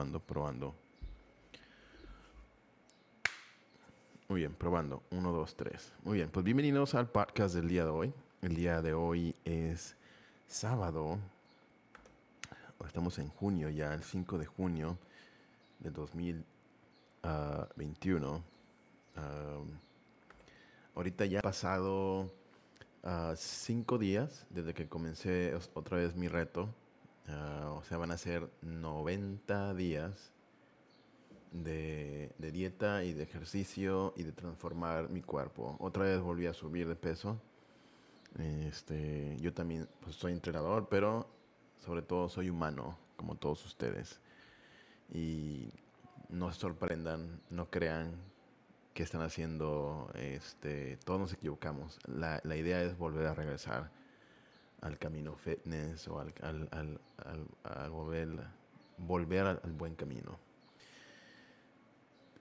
probando, probando. Muy bien, probando. Uno, dos, tres. Muy bien, pues bienvenidos al podcast del día de hoy. El día de hoy es sábado. Estamos en junio ya, el 5 de junio de 2021. ahorita ya ha pasado uh, cinco días desde que comencé otra vez mi reto. Ah, o sea, van a ser 90 días de, dieta y de ejercicio y de transformar mi cuerpo. Otra vez volví a subir de peso. Este, yo también pues, soy entrenador, pero sobre todo soy humano, como todos ustedes. Y no se sorprendan, no crean que están haciendo, este, todos nos equivocamos. La, la idea es volver a regresar al camino fitness o al, al, volver, volver al, buen camino.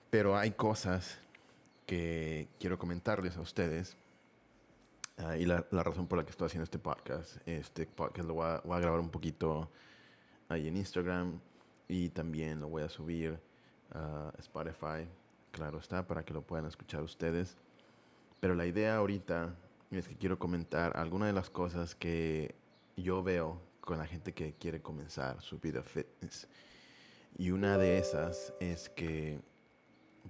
Pero hay cosas que quiero comentarles a ustedes. Ah, y la, razón por la que estoy haciendo este podcast, este podcast lo voy a, voy a, grabar un poquito ahí en Instagram y también lo voy a subir a Spotify, claro está, para que lo puedan escuchar ustedes. Pero la idea ahorita es que quiero comentar algunas de las cosas que yo veo con la gente que quiere comenzar su vida fitness. Y una de esas es que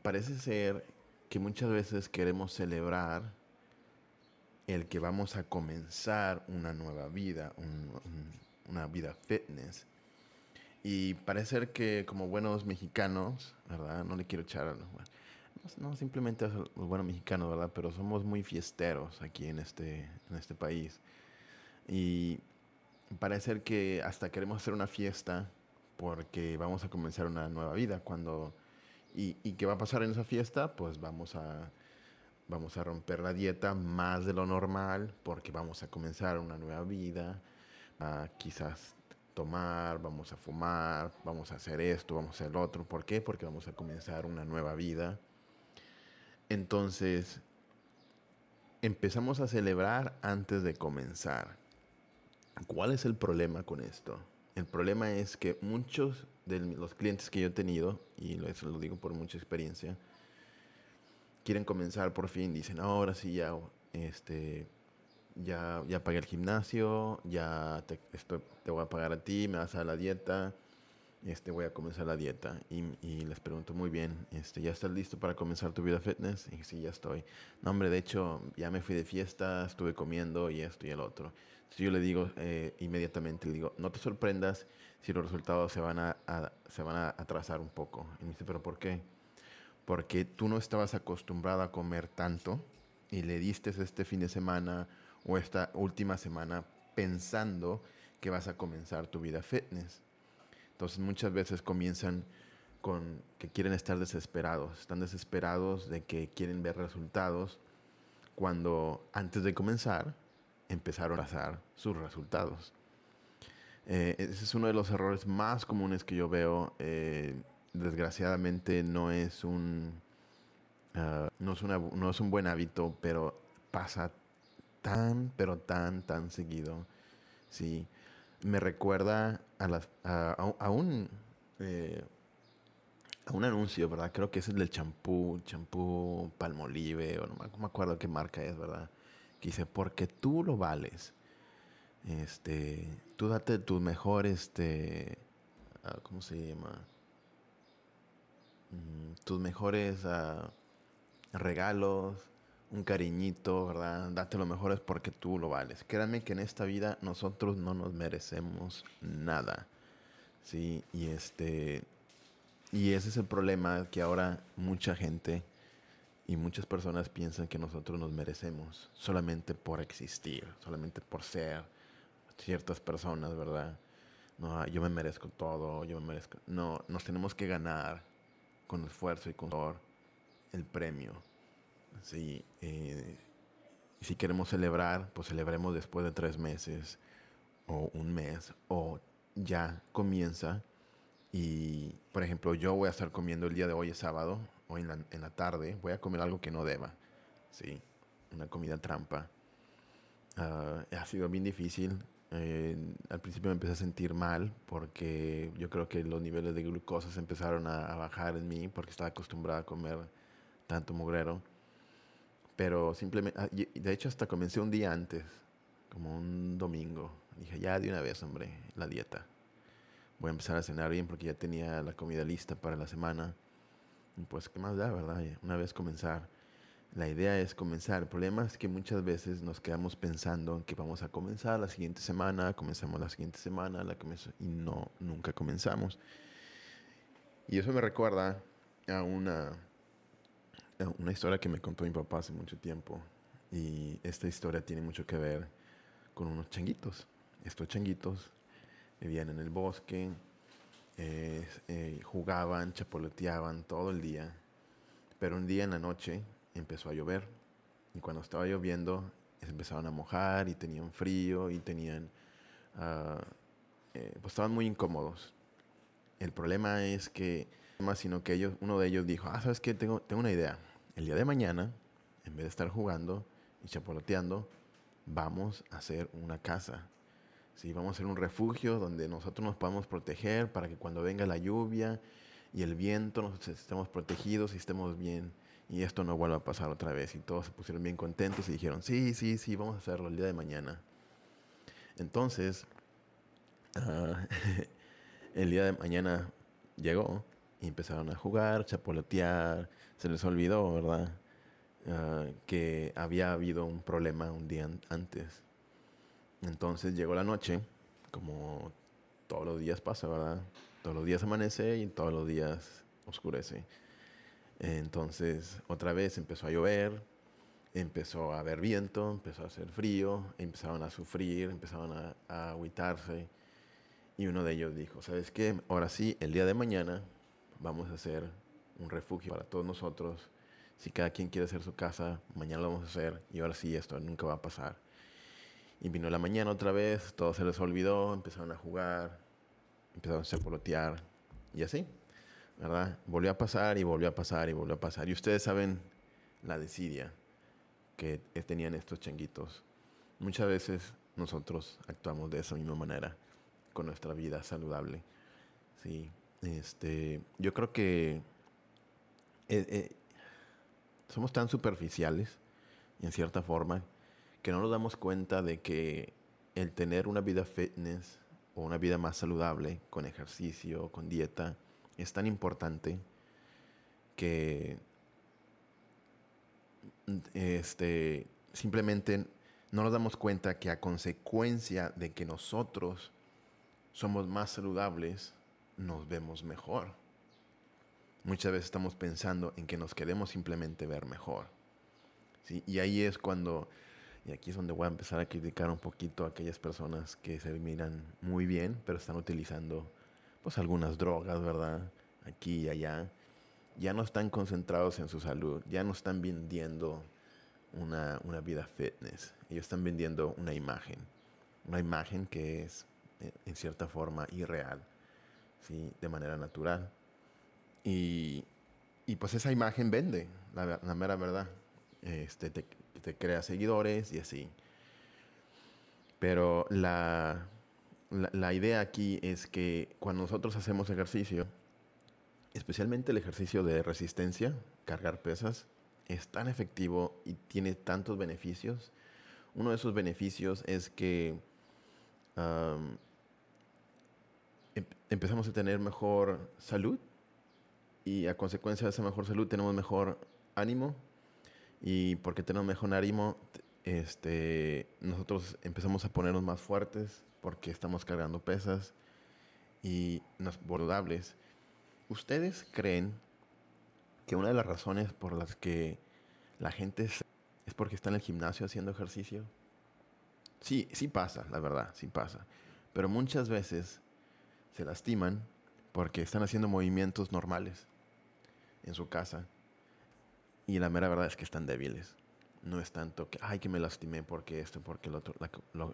parece ser que muchas veces queremos celebrar el que vamos a comenzar una nueva vida, una vida fitness. Y parece ser que como buenos mexicanos, ¿verdad? No le quiero echar... No, simplemente los buenos mexicanos, ¿verdad? Pero somos muy fiesteros aquí en este, en este país. Y parece ser que hasta queremos hacer una fiesta porque vamos a comenzar una nueva vida. Cuando, y, y qué va a pasar en esa fiesta? Pues vamos a, vamos a romper la dieta más de lo normal porque vamos a comenzar una nueva vida. quizás tomar, vamos a fumar, vamos a hacer esto, vamos a hacer lo otro. ¿Por qué? Porque vamos a comenzar una nueva vida. Entonces, empezamos a celebrar antes de comenzar. ¿Cuál es el problema con esto? El problema es que muchos de los clientes que yo he tenido, y eso lo digo por mucha experiencia, quieren comenzar por fin, dicen, ahora sí ya, este, ya, ya pagué el gimnasio, ya te, te voy a pagar a ti, me vas a la dieta, este, voy a comenzar la dieta. Y, les pregunto, muy bien, este, ¿ya estás listo para comenzar tu vida fitness? Y sí, ya estoy. No, hombre, de hecho, ya me fui de fiesta, estuve comiendo y esto y el otro. Entonces yo le digo eh, inmediatamente, le digo, no te sorprendas si los resultados se van a, se van a atrasar un poco. Y me dice, ¿pero por qué? Porque tú no estabas acostumbrado a comer tanto y le diste este fin de semana o esta última semana pensando que vas a comenzar tu vida fitness. Entonces muchas veces comienzan con que quieren estar desesperados, están desesperados de que quieren ver resultados cuando antes de comenzar empezaron a hacer sus resultados. Eh, ese es uno de los errores más comunes que yo veo. Eh, desgraciadamente no es un ah, no, es no es un buen hábito, pero pasa tan, pero tan, tan seguido. Sí me recuerda a, a, un, eh, a un anuncio, ¿verdad? Creo que es el del champú, champú Palmolive, o no me acuerdo qué marca es, ¿verdad? Que dice, porque tú lo vales. Este, tú date tus mejores, este, ah, ¿cómo se llama? Mm, tus mejores ah, regalos, un cariñito, ¿verdad? Date lo mejor es porque tú lo vales. Créanme que en esta vida nosotros no nos merecemos nada. Sí, y este y ese es el problema que ahora mucha gente y muchas personas piensan que nosotros nos merecemos solamente por existir, solamente por ser ciertas personas, ¿verdad? No, yo me merezco todo, yo me merezco. No, nos tenemos que ganar con esfuerzo y con el premio. Sí, eh, si queremos celebrar, pues celebremos después de tres meses o un mes o ya comienza. Y, por ejemplo, yo voy a estar comiendo el día de hoy, es sábado, o en la, tarde, voy a comer algo que no deba. Sí, una comida trampa. Ah, ha sido bien difícil Eh, al principio me empecé a sentir mal porque yo creo que los niveles de glucosa se empezaron a, a bajar en mí porque estaba acostumbrado a comer tanto mugrero. Pero simplemente, ah, de hecho hasta comencé un día antes, como un domingo. Dije, ya de una vez, hombre, la dieta. Voy a empezar a cenar bien porque ya tenía la comida lista para la semana. Y pues, ¿qué más da, verdad? Una vez comenzar. La idea es comenzar. El problema es que muchas veces nos quedamos pensando en que vamos a comenzar la siguiente semana, comenzamos la siguiente semana, la y no, nunca comenzamos. Y eso me recuerda a una, una historia que me contó mi papá hace mucho tiempo. Y esta historia tiene mucho que ver con unos changuitos. Estos changuitos vivían en el bosque, eh, jugaban, chapoloteaban todo el día. Pero un día en la noche empezó a llover. Y cuando estaba lloviendo, se empezaron a mojar y tenían frío y tenían... Uh, eh, pues estaban muy incómodos. El problema es que, más sino que ellos, uno de ellos dijo, ah, ¿sabes qué? Tengo, tengo una idea. El día de mañana, en vez de estar jugando y chapoloteando, vamos a hacer una casa. Sí, vamos a hacer un refugio donde nosotros nos podamos proteger para que cuando venga la lluvia y el viento nos estemos protegidos y estemos bien y esto no vuelva a pasar otra vez. Y todos se pusieron bien contentos y dijeron, sí, sí, sí, vamos a hacerlo el día de mañana. Entonces, ah, el día de mañana llegó y empezaron a jugar, chapolotear, se les olvidó, ¿verdad? Ah, que había habido un problema un día antes. Entonces llegó la noche, como todos los días pasa, ¿verdad? Todos los días amanece y todos los días oscurece. Entonces otra vez empezó a llover, empezó a haber viento, empezó a hacer frío, empezaron a sufrir, empezaron a, a agüitarse. Y uno de ellos dijo, ¿sabes qué? Ahora sí, el día de mañana vamos a hacer un refugio para todos nosotros si cada quien quiere hacer su casa, mañana lo vamos a hacer y ahora sí esto nunca va a pasar. Y vino la mañana otra vez, todo se les olvidó, empezaron a jugar, empezaron a chapolotear y así, ¿verdad? Volvió a pasar y volvió a pasar y volvió a pasar. Y ustedes saben la desidia que tenían estos changuitos. Muchas veces nosotros actuamos de esa misma manera con nuestra vida saludable. Sí, este, yo creo que eh, eh, somos tan superficiales, en cierta forma, que no nos damos cuenta de que el tener una vida fitness o una vida más saludable, con ejercicio, con dieta, es tan importante que este, simplemente no nos damos cuenta que a consecuencia de que nosotros somos más saludables, nos vemos mejor. Muchas veces estamos pensando en que nos queremos simplemente ver mejor. ¿sí? Y ahí es cuando, y aquí es donde voy a empezar a criticar un poquito a aquellas personas que se miran muy bien, pero están utilizando pues algunas drogas, ¿verdad? Aquí y allá. Ya no están concentrados en su salud, ya no están vendiendo una, una vida fitness, ellos están vendiendo una imagen, una imagen que es eh, en cierta forma irreal, ¿sí? de manera natural. Y, y pues esa imagen vende, la, mera verdad. Este, te, te, crea seguidores y así. Pero la, la, idea aquí es que cuando nosotros hacemos ejercicio, especialmente el ejercicio de resistencia, cargar pesas, es tan efectivo y tiene tantos beneficios. Uno de esos beneficios es que empezamos a tener mejor salud y a consecuencia de esa mejor salud tenemos mejor ánimo y porque tenemos mejor ánimo este, nosotros empezamos a ponernos más fuertes porque estamos cargando pesas y nos saludables. ¿Ustedes creen que una de las razones por las que la gente es porque está en el gimnasio haciendo ejercicio? Sí, sí pasa, la verdad, sí pasa. Pero muchas veces se lastiman porque están haciendo movimientos normales en su casa y la mera verdad es que están débiles. No es tanto que, ay, que me lastimé porque esto, porque el otro.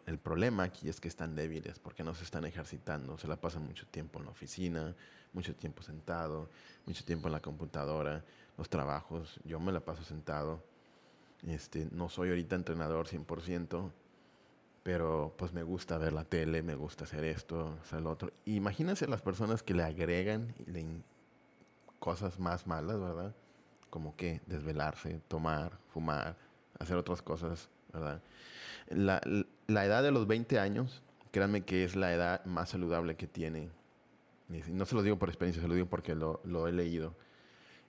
el problema aquí es que están débiles porque no se están ejercitando. Se la pasan mucho tiempo en la oficina, mucho tiempo sentado, mucho tiempo en la computadora, los trabajos. Yo me la paso sentado. Este, no soy ahorita entrenador 100%, pero pues me gusta ver la tele, me gusta hacer esto, hacer lo otro. Imagínense las personas que le agregan cosas más malas, ¿verdad? Como que desvelarse, tomar, fumar, hacer otras cosas, ¿verdad? La, la edad de los 20 años, créanme que es la edad más saludable que tiene. No se lo digo por experiencia, se lo digo porque lo, lo he leído.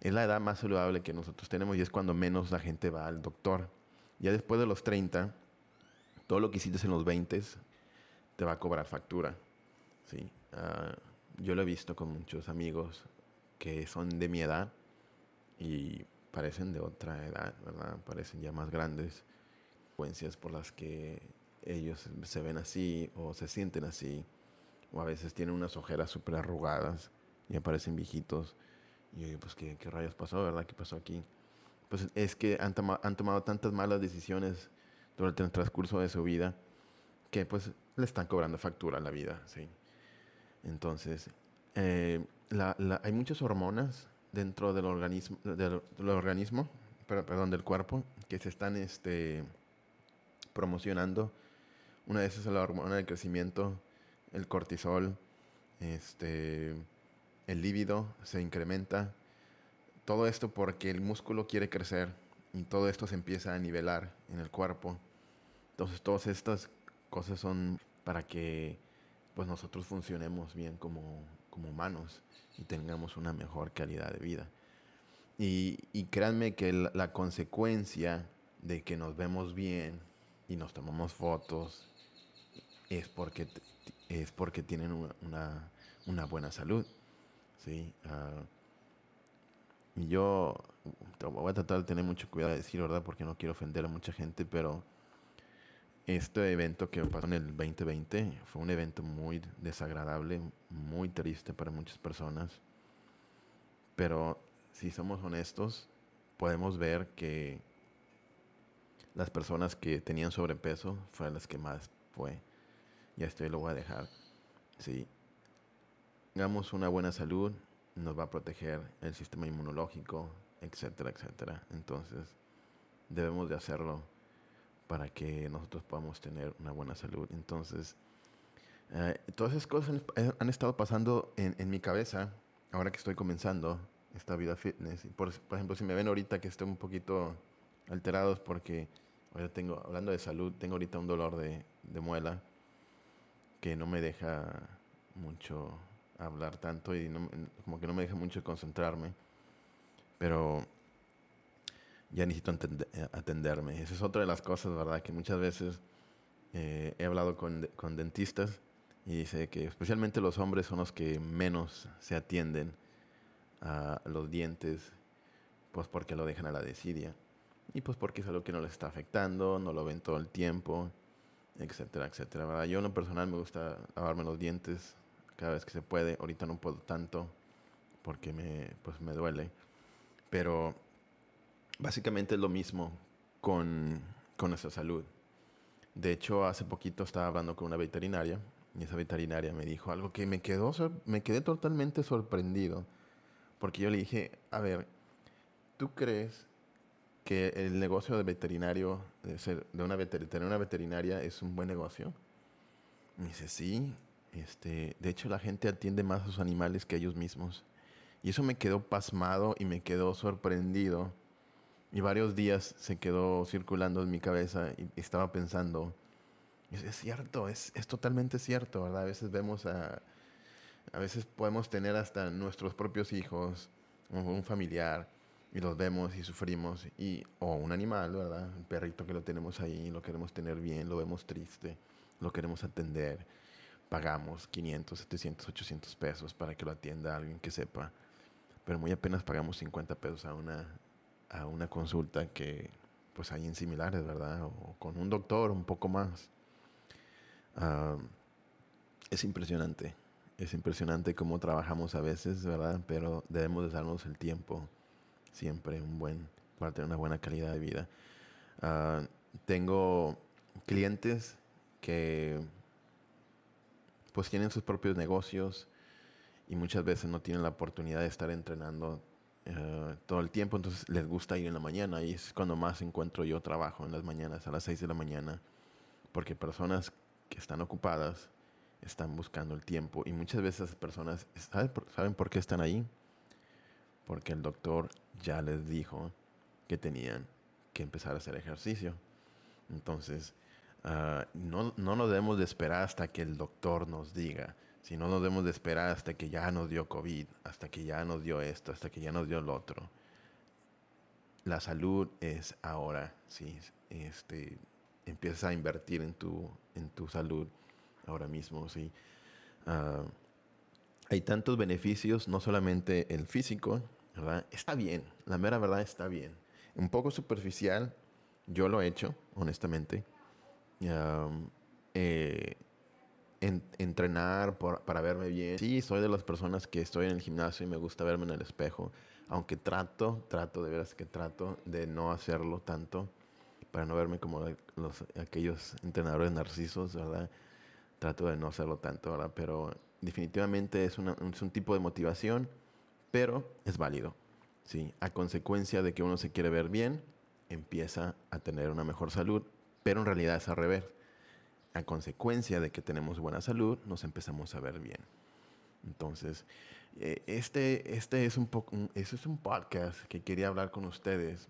Es la edad más saludable que nosotros tenemos y es cuando menos la gente va al doctor. Ya después de los 30, todo lo que hiciste en los 20 te va a cobrar factura. ¿sí? Ah, yo lo he visto con muchos amigos que son de mi edad y parecen de otra edad, ¿verdad? Parecen ya más grandes. Consecuencias por las que ellos se ven así o se sienten así. O a veces tienen unas ojeras súper arrugadas y aparecen viejitos. Y yo digo, pues, ¿qué, ¿qué, rayos pasó, verdad? ¿Qué pasó aquí? Pues es que han, han tomado tantas malas decisiones durante el transcurso de su vida que pues le están cobrando factura a la vida, ¿sí? Entonces, eh, hay muchas hormonas dentro del organismo, del, organismo perdón, del cuerpo que se están este, promocionando. Una de esas es la hormona del crecimiento, el cortisol, este, el líbido se incrementa. Todo esto porque el músculo quiere crecer y todo esto se empieza a nivelar en el cuerpo. Entonces todas estas cosas son para que pues nosotros funcionemos bien como, como humanos y tengamos una mejor calidad de vida. Y, y créanme que la, consecuencia de que nos vemos bien y nos tomamos fotos es porque, es porque tienen una, una, buena salud. ¿sí? Uh, y yo voy a tratar de tener mucho cuidado de decir, ¿verdad? Porque no quiero ofender a mucha gente, pero este evento que pasó en el 2020 fue un evento muy desagradable, muy triste para muchas personas. Pero si somos honestos, podemos ver que las personas que tenían sobrepeso fueron las que más fue. Ya estoy, lo voy a dejar. Si tengamos una buena salud, nos va a proteger el sistema inmunológico, etcétera, etcétera. Entonces, debemos de hacerlo para que nosotros podamos tener una buena salud. Entonces, eh, todas esas cosas han, estado pasando en, en, mi cabeza ahora que estoy comenzando esta vida fitness. Por, por, ejemplo, si me ven ahorita que estoy un poquito alterados porque ahora tengo, hablando de salud, tengo ahorita un dolor de, de muela que no me deja mucho hablar tanto y como que no me deja mucho concentrarme. Pero ya necesito atenderme. Esa es otra de las cosas, ¿verdad? Que muchas veces eh, he hablado con, con, dentistas y dice que especialmente los hombres son los que menos se atienden a los dientes, pues porque lo dejan a la desidia. Y pues porque es algo que no les está afectando, no lo ven todo el tiempo, etcétera, etcétera. ¿verdad? Yo en lo personal me gusta lavarme los dientes cada vez que se puede. Ahorita no puedo tanto porque me, pues me duele. Pero básicamente es lo mismo con, con nuestra salud. De hecho, hace poquito estaba hablando con una veterinaria y esa veterinaria me dijo algo que me quedó, me quedé totalmente sorprendido. Porque yo le dije, a ver, ¿tú crees que el negocio de veterinario, de, ser, de una tener una veterinaria es un buen negocio? me dice, sí. Este, de hecho, la gente atiende más a sus animales que a ellos mismos. Y eso me quedó pasmado y me quedó sorprendido y varios días se quedó circulando en mi cabeza y estaba pensando, es, cierto, es, es, totalmente cierto, ¿verdad? A veces vemos a, a veces podemos tener hasta nuestros propios hijos, un familiar, y los vemos y sufrimos, y, o un animal, ¿verdad? Un perrito que lo tenemos ahí, lo queremos tener bien, lo vemos triste, lo queremos atender, pagamos 500, 700, 800 pesos para que lo atienda alguien que sepa, pero muy apenas pagamos 50 pesos a una, a una consulta que pues hay en similares, ¿verdad? O con un doctor un poco más. es impresionante, es impresionante cómo trabajamos a veces, ¿verdad? Pero debemos de darnos el tiempo siempre un buen, para tener una buena calidad de vida. Ah, tengo clientes que pues tienen sus propios negocios y muchas veces no tienen la oportunidad de estar entrenando eh, todo el tiempo, entonces les gusta ir en la mañana y es cuando más encuentro yo trabajo en las mañanas, a las 6 de la mañana, porque personas que están ocupadas están buscando el tiempo y muchas veces esas personas ¿saben por qué están ahí? Porque el doctor ya les dijo que tenían que empezar a hacer ejercicio. Entonces, ah, no, no nos debemos de esperar hasta que el doctor nos diga, sino nos debemos de esperar hasta que ya nos dio COVID, hasta que ya nos dio esto, hasta que ya nos dio lo otro. La salud es ahora, ¿sí? Este, empiezas a invertir en tu, en tu salud ahora mismo, ¿sí? Ah, hay tantos beneficios, no solamente el físico, ¿verdad? Está bien, la mera verdad está bien. Un poco superficial, yo lo he hecho, honestamente. Eh, entrenar para verme bien. Sí, soy de las personas que estoy en el gimnasio y me gusta verme en el espejo. Aunque trato, trato, de veras que trato de no hacerlo tanto para no verme como los, aquellos entrenadores narcisos, ¿verdad? Trato de no hacerlo tanto, ¿verdad? Pero definitivamente es, es un tipo de motivación, pero es válido. Sí, a consecuencia de que uno se quiere ver bien, empieza a tener una mejor salud, pero en realidad es al revés. A consecuencia de que tenemos buena salud, nos empezamos a ver bien. Entonces, eh, este, este es un poco, es un podcast que quería hablar con ustedes,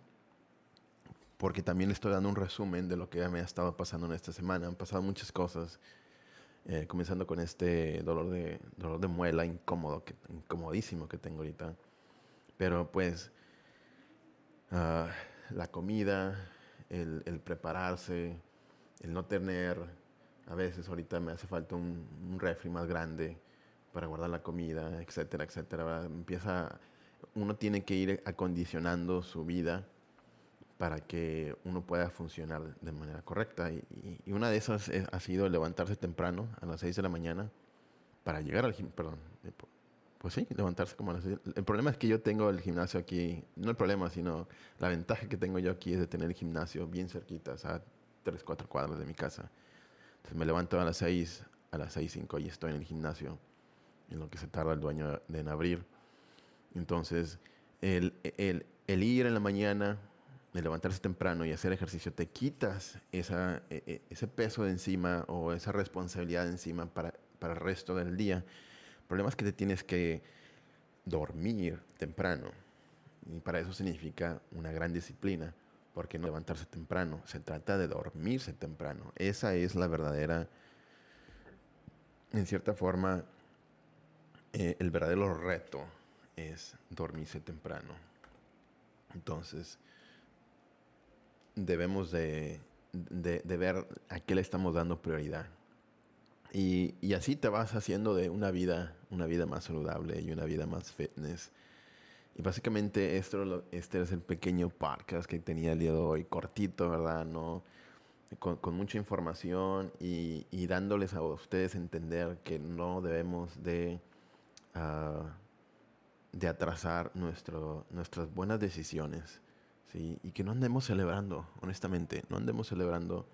porque también le estoy dando un resumen de lo que me ha estado pasando en esta semana. Han pasado muchas cosas, eh, comenzando con este dolor de, dolor de muela incómodo, que, incomodísimo que tengo ahorita. Pero pues, uh, la comida, el, prepararse, el no tener, a veces ahorita me hace falta un, un refri más grande para guardar la comida, etcétera, etcétera. Empieza, uno tiene que ir acondicionando su vida para que uno pueda funcionar de manera correcta. Y, y una de esas ha sido levantarse temprano, a las 6 de la mañana, para llegar al gimnasio, perdón, eh, pues sí, levantarse como a las El problema es que yo tengo el gimnasio aquí, no el problema, sino la ventaja que tengo yo aquí es de tener el gimnasio bien cerquita, o sea, tres, cuatro cuadras de mi casa. Me levanto a las seis, a las seis, cinco y estoy en el gimnasio, en lo que se tarda el dueño de en abrir. Entonces, el, el, el ir en la mañana, el levantarse temprano y hacer ejercicio, te quitas esa, e, e, ese peso de encima o esa responsabilidad de encima para, para el resto del día el problema es que te tienes que dormir temprano. Y para eso significa una gran disciplina, porque no levantarse temprano, se trata de dormirse temprano. Esa es la verdadera, en cierta forma, eh, el verdadero reto es dormirse temprano. Entonces, debemos de, ver a qué le estamos dando prioridad. Y, y, así te vas haciendo de una vida, una vida más saludable y una vida más fitness. Y básicamente esto, este es el pequeño podcast que tenía el día de hoy, cortito, ¿verdad? No, con, mucha información y, dándoles a ustedes entender que no debemos de, uh, de atrasar nuestro, nuestras buenas decisiones. ¿sí? Y que no andemos celebrando, honestamente, no andemos celebrando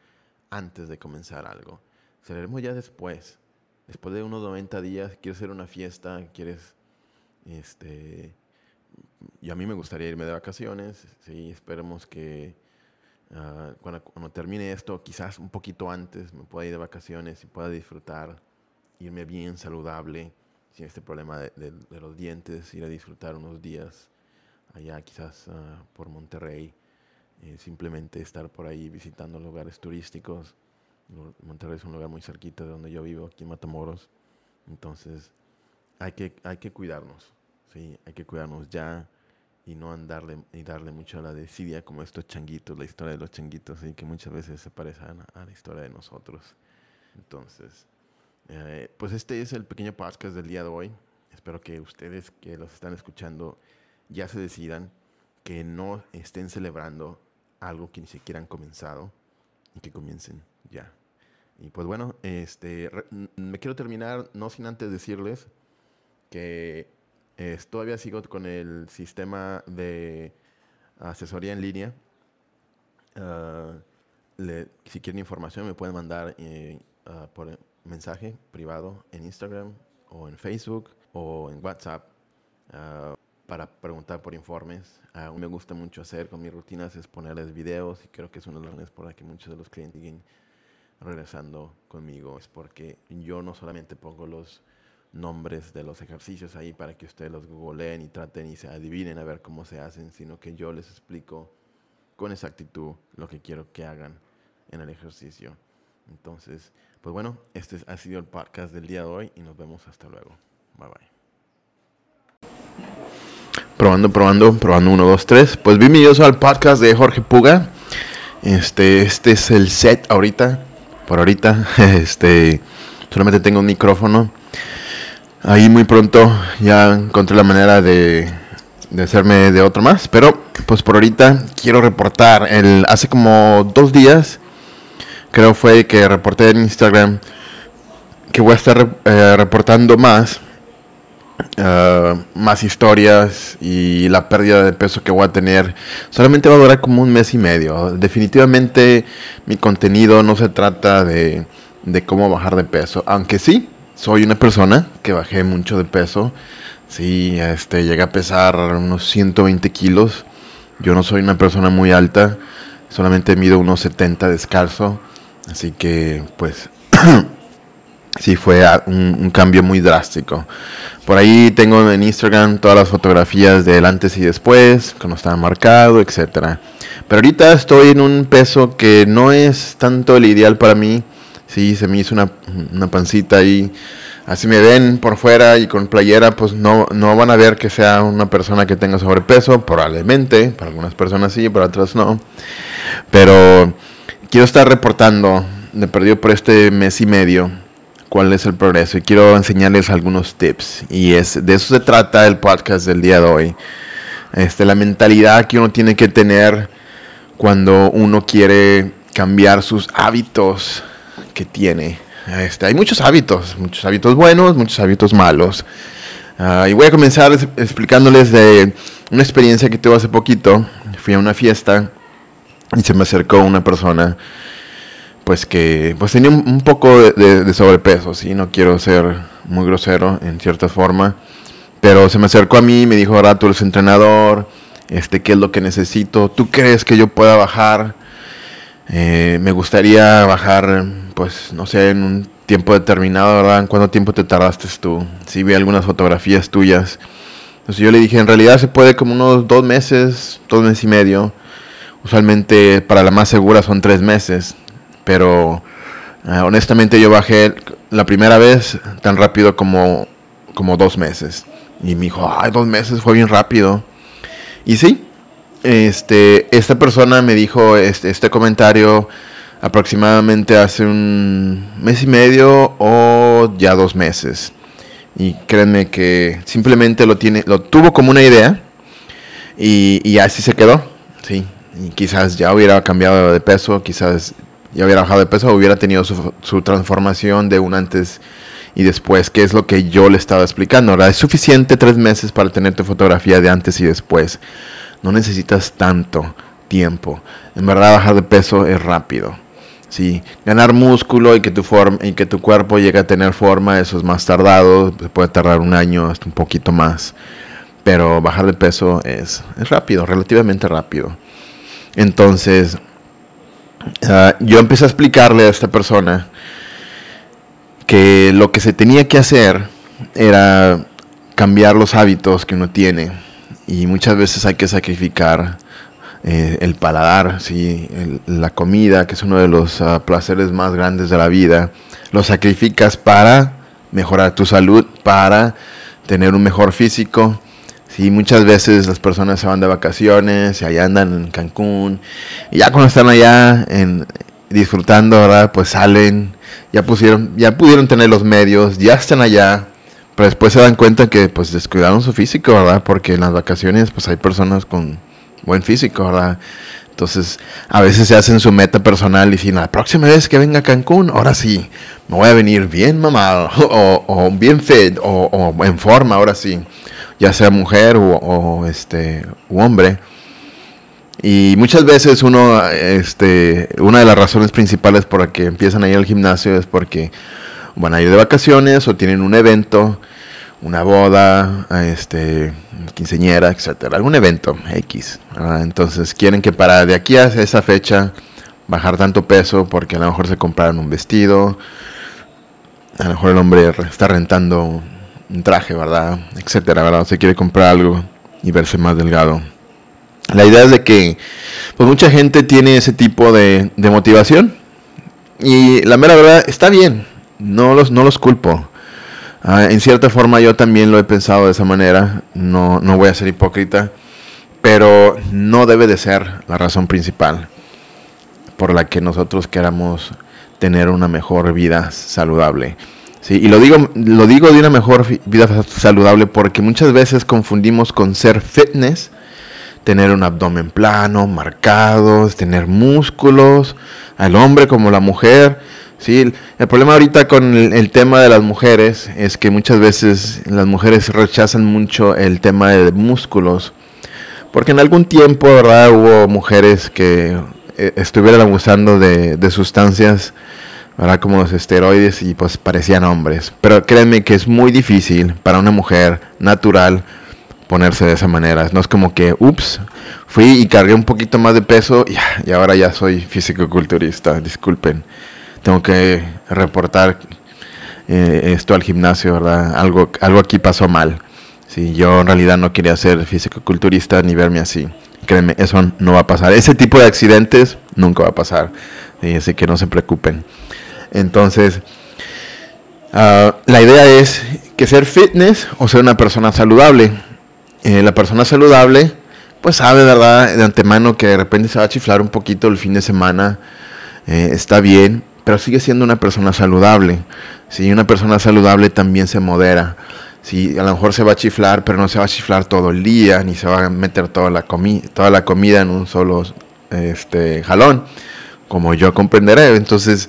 antes de comenzar algo celebremos ya después. Después de unos 90 días, quieres hacer una fiesta, quieres, este, y a mí me gustaría irme de vacaciones, sí, esperemos que uh, cuando, cuando, termine esto, quizás un poquito antes, me pueda ir de vacaciones y pueda disfrutar, irme bien saludable, sin este problema de, de, de los dientes, ir a disfrutar unos días allá quizás uh, por Monterrey, eh, simplemente estar por ahí visitando lugares turísticos Monterrey es un lugar muy cerquita de donde yo vivo, aquí en Matamoros. Entonces, hay que, hay que cuidarnos, ¿sí? Hay que cuidarnos ya y no andarle y darle mucho a la desidia como estos changuitos, la historia de los changuitos, ¿sí? que muchas veces se parecen a, la historia de nosotros. Entonces, eh, pues este es el pequeño podcast del día de hoy. Espero que ustedes que los están escuchando ya se decidan que no estén celebrando algo que ni siquiera han comenzado y que comiencen ya. Y pues bueno, este, me quiero terminar, no sin antes decirles que todavía sigo con el sistema de asesoría en línea. Ah, si quieren información me pueden mandar eh, ah, por mensaje privado en Instagram o en Facebook o en WhatsApp ah, para preguntar por informes. A mí me gusta mucho hacer con mis rutinas es ponerles videos y creo que es una de las razones por las que muchos de los clientes regresando conmigo es porque yo no solamente pongo los nombres de los ejercicios ahí para que ustedes los googleen y traten y se adivinen a ver cómo se hacen, sino que yo les explico con exactitud lo que quiero que hagan en el ejercicio. Entonces, pues bueno, este ha sido el podcast del día de hoy y nos vemos hasta luego. Bye bye. Probando, probando, probando 1, 2, 3. Pues bienvenidos al podcast de Jorge Puga. Este, este es el set ahorita. Por ahorita. Este. Solamente tengo un micrófono. Ahí muy pronto ya encontré la manera de, de hacerme de otro más. Pero pues por ahorita quiero reportar. El, hace como dos días. Creo fue que reporté en Instagram. Que voy a estar eh, reportando más Ah, más historias y la pérdida de peso que voy a tener solamente va a durar como un mes y medio. Definitivamente mi contenido no se trata de, de cómo bajar de peso, aunque sí, soy una persona que bajé mucho de peso. Sí, este, llegué a pesar unos 120 kilos. Yo no soy una persona muy alta, solamente mido unos 70 descalzo. Así que, pues, sí fue un, cambio muy drástico. Por ahí tengo en Instagram todas las fotografías del antes y después, cuando estaba marcado, etcétera. Pero ahorita estoy en un peso que no es tanto el ideal para mí. Sí, se me hizo una, una pancita ahí. Así me ven por fuera y con playera, pues no, no van a ver que sea una persona que tenga sobrepeso, probablemente. Para algunas personas sí, para otras no. Pero quiero estar reportando, de perdido por este mes y medio, cuál es el progreso y quiero enseñarles algunos tips. Y es de eso se trata el podcast del día de hoy. Este, la mentalidad que uno tiene que tener cuando uno quiere cambiar sus hábitos que tiene. Este, hay muchos hábitos, muchos hábitos buenos, muchos hábitos malos. Ah, y voy a comenzar explicándoles de una experiencia que tuve hace poquito. Fui a una fiesta y se me acercó una persona pues que pues tenía un, poco de, sobrepeso, sí, no quiero ser muy grosero en cierta forma, pero se me acercó a mí y me dijo, ahora tú eres entrenador, este, ¿qué es lo que necesito? ¿Tú crees que yo pueda bajar? Eh, me gustaría bajar, pues, no sé, en un tiempo determinado, ¿verdad? ¿En cuánto tiempo te tardaste tú? Sí, vi algunas fotografías tuyas. Entonces yo le dije, en realidad se puede como unos dos meses, dos meses y medio. Usualmente para la más segura son tres meses. Pero eh, honestamente yo bajé la primera vez tan rápido como, como dos meses. Y me dijo, ay, dos meses fue bien rápido. Y sí, este, esta persona me dijo este, este comentario aproximadamente hace un mes y medio o ya dos meses. Y créanme que simplemente lo tiene, lo tuvo como una idea y, así se quedó. Sí, y quizás ya hubiera cambiado de peso, quizás ya hubiera bajado de peso, hubiera tenido su, transformación de un antes y después, que es lo que yo le estaba explicando. Ahora, es suficiente tres meses para tener tu fotografía de antes y después. No necesitas tanto tiempo. En verdad, bajar de peso es rápido. Sí, ganar músculo y que tu forma y que tu cuerpo llegue a tener forma, eso es más tardado, puede tardar un año hasta un poquito más. Pero bajar de peso es, es rápido, relativamente rápido. Entonces, Ah, yo empecé a explicarle a esta persona que lo que se tenía que hacer era cambiar los hábitos que uno tiene y muchas veces hay que sacrificar eh, el paladar, ¿sí? la comida, que es uno de los ah, placeres más grandes de la vida, lo sacrificas para mejorar tu salud, para tener un mejor físico Sí, muchas veces las personas se van de vacaciones y allá andan en Cancún y ya cuando están allá disfrutando, ¿verdad? Pues salen, ya pusieron, ya pudieron tener los medios, ya están allá, después se dan cuenta que pues descuidaron su físico, ¿verdad? Porque en las vacaciones pues hay personas con buen físico, ¿verdad? Entonces, a veces se hacen su meta personal y dicen, la próxima vez que venga a Cancún, ahora sí, me voy a venir bien mamado, o, bien fit, o, en forma, ahora sí ya sea mujer o, este hombre. Y muchas veces uno, este, una de las razones principales por la que empiezan a ir al gimnasio es porque van a ir de vacaciones o tienen un evento, una boda, este, quinceñera, etcétera, algún evento X. Entonces quieren que para de aquí a esa fecha bajar tanto peso porque a lo mejor se compraron un vestido, a lo mejor el hombre está rentando un traje, ¿verdad? Etcétera, ¿verdad? Se quiere comprar algo y verse más delgado. La idea es de que pues mucha gente tiene ese tipo de, motivación y la mera verdad está bien, no los, no los culpo. Ah, en cierta forma yo también lo he pensado de esa manera, no, no voy a ser hipócrita, pero no debe de ser la razón principal por la que nosotros queramos tener una mejor vida saludable. Sí, y lo digo, lo digo de una mejor vida saludable porque muchas veces confundimos con ser fitness, tener un abdomen plano, marcado, tener músculos, al hombre como la mujer. Sí, el problema ahorita con el, tema de las mujeres es que muchas veces las mujeres rechazan mucho el tema de músculos, porque en algún tiempo, ¿verdad? Hubo mujeres que eh, estuvieran abusando de, sustancias. Como los esteroides y pues parecían hombres. Pero créanme que es muy difícil para una mujer natural ponerse de esa manera. No es como que, ups, fui y cargué un poquito más de peso y, y ahora ya soy físico-culturista. Disculpen, tengo que reportar eh, esto al gimnasio, ¿verdad? Algo, algo aquí pasó mal. Si yo en realidad no quería ser físico-culturista ni verme así. Créeme, eso no va a pasar. Ese tipo de accidentes nunca va a pasar. así que no se preocupen. Entonces, ah, la idea es que ser fitness o ser una persona saludable. Eh, la persona saludable, pues sabe, ¿verdad? De antemano que de repente se va a chiflar un poquito el fin de semana. Eh, está bien, pero sigue siendo una persona saludable. Si una persona saludable también se modera. Sí, a lo mejor se va a chiflar, pero no se va a chiflar todo el día, ni se va a meter toda la, toda la comida en un solo este, jalón, como yo comprenderé. Entonces,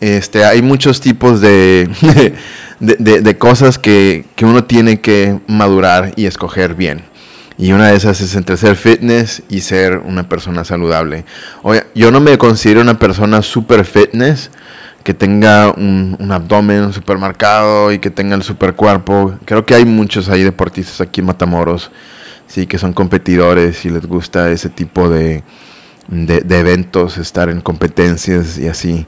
este, hay muchos tipos de, de, cosas que, uno tiene que madurar y escoger bien. Y una de esas es entre ser fitness y ser una persona saludable. Oye, yo no me considero una persona super fitness, que tenga un, abdomen super marcado y que tenga el super cuerpo. Creo que hay muchos ahí deportistas aquí en Matamoros, sí, que son competidores y les gusta ese tipo de, de, eventos, estar en competencias y así.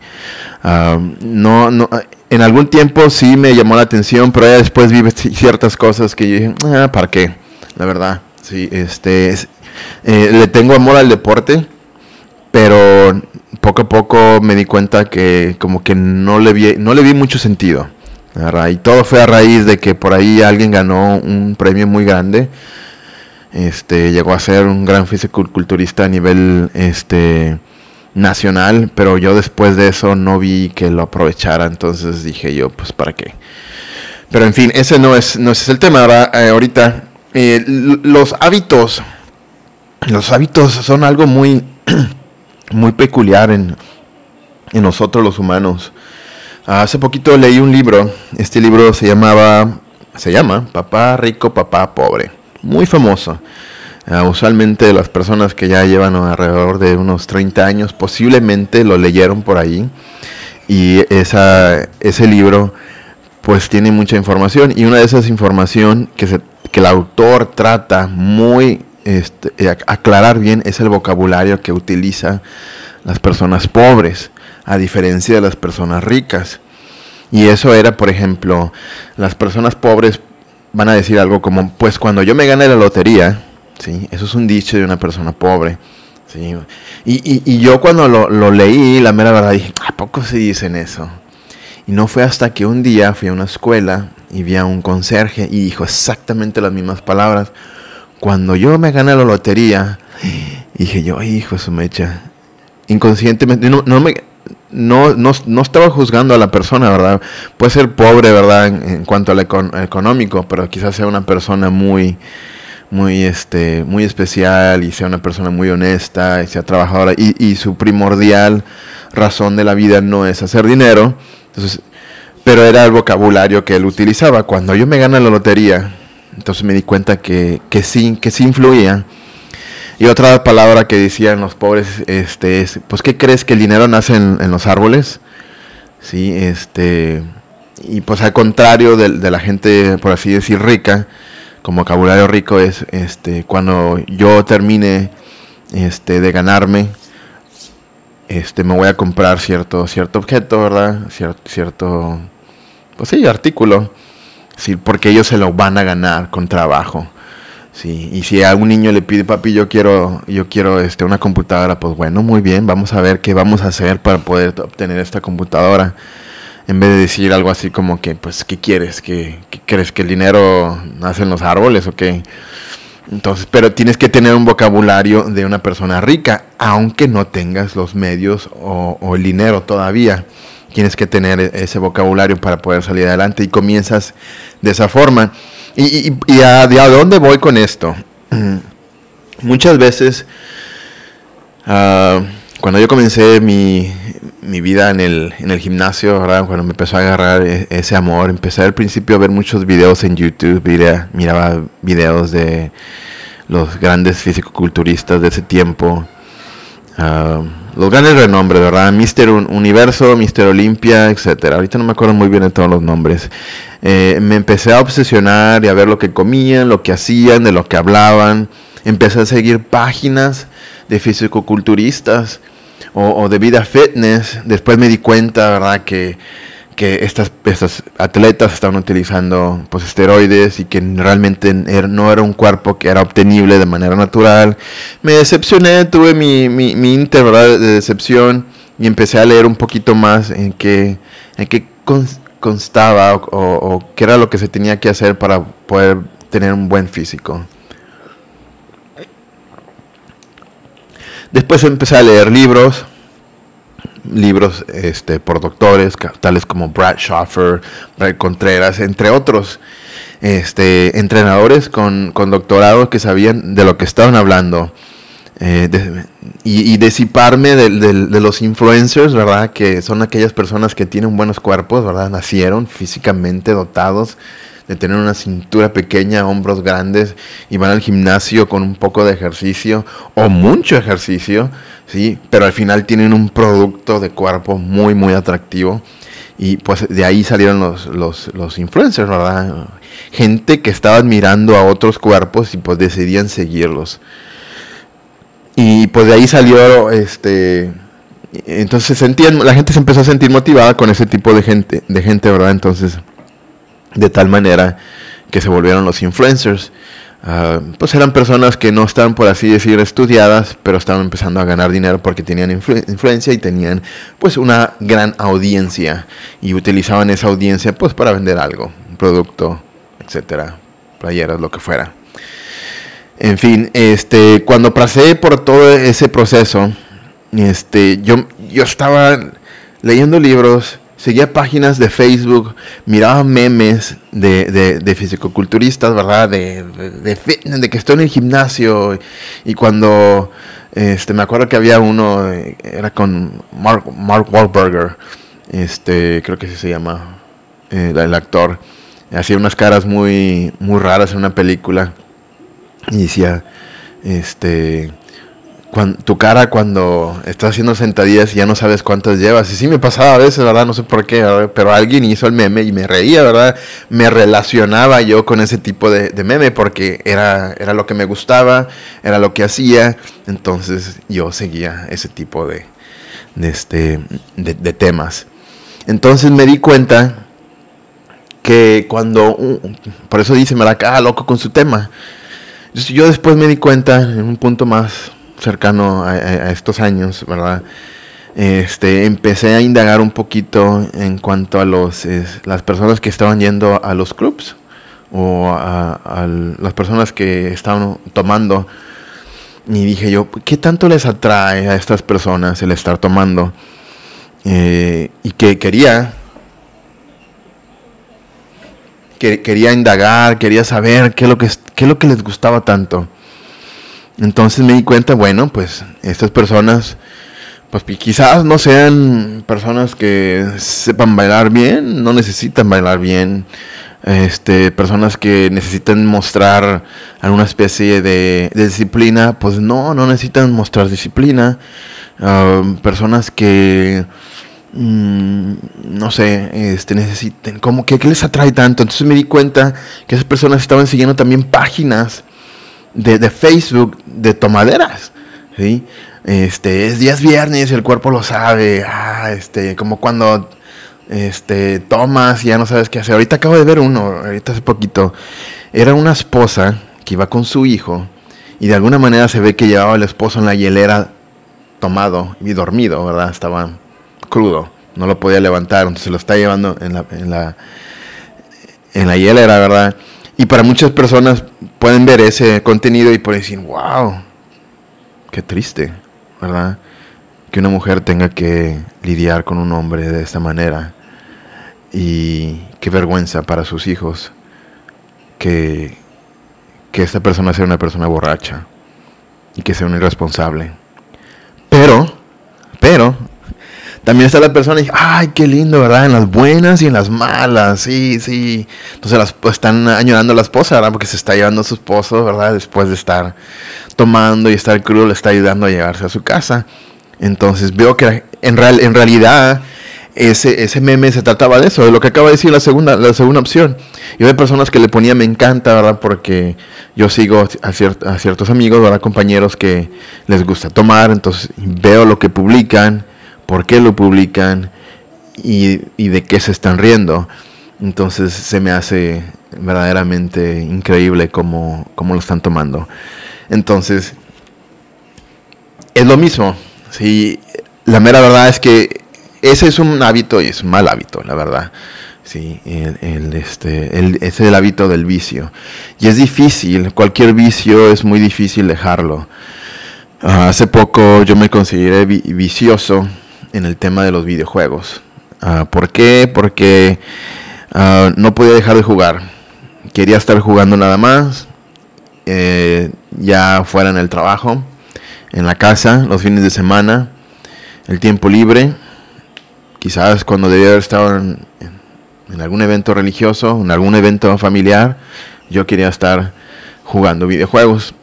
no, no, en algún tiempo sí me llamó la atención, pero ya después vi ciertas cosas que yo dije, ah, ¿para qué? La verdad, sí, este, eh, le tengo amor al deporte, pero poco a poco me di cuenta que como que no le vi, no le vi mucho sentido. Y todo fue a raíz de que por ahí alguien ganó un premio muy grande. Este, llegó a ser un gran fisiculturista a nivel este, nacional, pero yo después de eso no vi que lo aprovechara, entonces dije yo, pues para qué. Pero en fin, ese no es, no es el tema ahora, eh, ahorita. Eh, los hábitos, los hábitos son algo muy muy peculiar en, nosotros los humanos. Hace poquito leí un libro, este libro se llamaba, se llama Papá Rico, Papá Pobre, muy famoso. Ah, usualmente las personas que ya llevan alrededor de unos 30 años posiblemente lo leyeron por ahí y esa, ese libro pues tiene mucha información y una de esas información que, se, que el autor trata muy este, eh, aclarar bien es el vocabulario que utiliza las personas pobres, a diferencia de las personas ricas. Y eso era, por ejemplo, las personas pobres van a decir algo como, pues cuando yo me gane la lotería, ¿sí? eso es un dicho de una persona pobre. ¿sí? Y, yo cuando lo, lo, leí, la mera verdad, dije, ¿a poco se dicen eso? Y no fue hasta que un día fui a una escuela y vi a un conserje y dijo exactamente las mismas palabras cuando yo me gané la lotería, dije yo, hijo su mecha, inconscientemente, no, no me, no, no, estaba juzgando a la persona, ¿verdad? Puede ser pobre, ¿verdad? En, cuanto al económico, pero quizás sea una persona muy, muy, este, muy especial y sea una persona muy honesta y sea trabajadora y, y su primordial razón de la vida no es hacer dinero. Entonces, pero era el vocabulario que él utilizaba. Cuando yo me gané la lotería, entonces me di cuenta que, que sí, que sí influía. Y otra palabra que decían los pobres este, es, pues, ¿qué crees que el dinero nace en, los árboles? Sí, este, y pues al contrario de, de, la gente, por así decir, rica, como vocabulario rico es, este, cuando yo termine este, de ganarme este, me voy a comprar cierto, cierto objeto, ¿verdad? Cierto, cierto, pues sí, artículo, sí, porque ellos se lo van a ganar con trabajo. Sí, y si a un niño le pide, papi, yo quiero, yo quiero este, una computadora, pues bueno, muy bien, vamos a ver qué vamos a hacer para poder obtener esta computadora. En vez de decir algo así como que, pues, ¿qué quieres? ¿Qué, crees que el dinero nace en los árboles o qué? Entonces, pero tienes que tener un vocabulario de una persona rica, aunque no tengas los medios o, el dinero todavía. Tienes que tener e-, ese vocabulario para poder salir adelante y comienzas de esa forma. ¿Y, a, dónde voy con esto? Muchas veces, ah, cuando yo comencé mi, vida en el, en el gimnasio, cuando me empezó a agarrar e, ese amor, empecé al principio a ver muchos videos en YouTube, miraba videos de los grandes fisicoculturistas de ese tiempo. Uh, los grandes renombres, ¿verdad? Mister Universo, Mister Olimpia, etcétera. Ahorita no me acuerdo muy bien de todos los nombres. Eh, me empecé a obsesionar y a ver lo que comían, lo que hacían, de lo que hablaban. Empecé a seguir páginas de fisicoculturistas o, o de vida fitness. Después me di cuenta, ¿verdad? Que que estas, estas atletas estaban utilizando pues, esteroides y que realmente no era un cuerpo que era obtenible de manera natural. Me decepcioné, tuve mi, mi, mi de decepción y empecé a leer un poquito más en qué, en constaba o, o qué era lo que se tenía que hacer para poder tener un buen físico. Después empecé a leer libros libros este, por doctores, tales como Brad Schaffer, Brad Contreras, entre otros este, entrenadores con, con doctorado que sabían de lo que estaban hablando. Eh, y, y, disiparme de, de, los influencers, ¿verdad? Que son aquellas personas que tienen buenos cuerpos, ¿verdad? Nacieron físicamente dotados de tener una cintura pequeña, hombros grandes y van al gimnasio con un poco de ejercicio o mucho ejercicio, ¿sí? Pero al final tienen un producto de cuerpo muy, muy atractivo. Y pues de ahí salieron los, los, los influencers, ¿verdad? Gente que estaba admirando a otros cuerpos y pues decidían seguirlos. Y pues de ahí salió este entonces la gente se empezó a sentir motivada con ese tipo de gente, de gente, ¿verdad? Entonces de tal manera que se volvieron los influencers. Ah, pues eran personas que no estaban, por así decir, estudiadas, pero estaban empezando a ganar dinero porque tenían influencia y tenían pues una gran audiencia y utilizaban esa audiencia pues para vender algo, un producto, etcétera, playeras, lo que fuera. En fin, este, cuando pasé por todo ese proceso, este, yo, yo estaba leyendo libros, seguía páginas de Facebook, miraba memes de, de, de fisicoculturistas, ¿verdad? De, de, de que estoy en el gimnasio. Y cuando, este, me acuerdo que había uno, eh, era con Mark, Mark Wahlberger, este, creo que así se llama, eh, el actor. Hacía unas caras muy, muy raras en una película. Y decía, este tu cara cuando estás haciendo sentadillas y ya no sabes cuántas llevas. Y sí me pasaba a veces, ¿verdad? No sé por qué, pero alguien hizo el meme y me reía, ¿verdad? Me relacionaba yo con ese tipo de, meme porque era, era lo que me gustaba, era lo que hacía. Entonces yo seguía ese tipo de, de, este, de, temas. Entonces me di cuenta que cuando, por eso dice, me la ah, loco con su tema. Yo después me di cuenta en un punto más cercano a, estos años, ¿verdad? Este, empecé a indagar un poquito en cuanto a los, las personas que estaban yendo a los clubs o a, las personas que estaban tomando. Y dije yo, ¿qué tanto les atrae a estas personas el estar tomando? Eh, y que quería, que quería indagar, quería saber qué es lo que, qué es lo que les gustaba tanto. Entonces me di cuenta, bueno, pues estas personas, pues quizás no sean personas que sepan bailar bien, no necesitan bailar bien, este, personas que necesitan mostrar alguna especie de, disciplina, pues no, no necesitan mostrar disciplina. Personas que mm, no sé, este, necesiten, como que ¿qué les atrae tanto. Entonces me di cuenta que esas personas estaban siguiendo también páginas de, Facebook de tomaderas. ¿sí? Este, es días viernes el cuerpo lo sabe. Ah, este, como cuando este, tomas y ya no sabes qué hacer. Ahorita acabo de ver uno, ahorita hace poquito. Era una esposa que iba con su hijo y de alguna manera se ve que llevaba el esposo en la hielera tomado y dormido, ¿verdad? Estaba crudo, no lo podía levantar, entonces lo está llevando en la, en la, en la hielera, ¿verdad? Y para muchas personas pueden ver ese contenido y pueden decir, wow, qué triste, ¿verdad? Que una mujer tenga que lidiar con un hombre de esta manera. Y qué vergüenza para sus hijos que, que esta persona sea una persona borracha y que sea un irresponsable. Pero, pero, también está la persona y dice, ay, qué lindo, ¿verdad? En las buenas y en las malas, sí, sí. Entonces las, pues, están añorando a la esposa, ¿verdad? Porque se está llevando a su esposo, ¿verdad? Después de estar tomando y estar crudo, le está ayudando a llegarse a su casa. Entonces veo que en, real, en realidad ese, ese meme se trataba de eso, de lo que acaba de decir la segunda, la segunda opción. Y hay personas que le ponía me encanta, ¿verdad? Porque yo sigo a, a ciertos amigos, ¿verdad? Compañeros que les gusta tomar, entonces veo lo que publican por qué lo publican y, de qué se están riendo. Entonces se me hace verdaderamente increíble cómo, lo están tomando. Entonces, es lo mismo. Sí, la mera verdad es que ese es un hábito y es un mal hábito, la verdad. Sí, el, este, es el hábito del vicio. Y es difícil, cualquier vicio es muy difícil dejarlo. Ah, hace poco yo me consideré vicioso en el tema de los videojuegos. Uh, ¿Por qué? Porque uh, no podía dejar de jugar. Quería estar jugando nada más. Eh, ya fuera en el trabajo, en la casa, los fines de semana, el tiempo libre. Quizás cuando debía haber estado en, en algún evento religioso, en algún evento familiar, yo quería estar jugando videojuegos.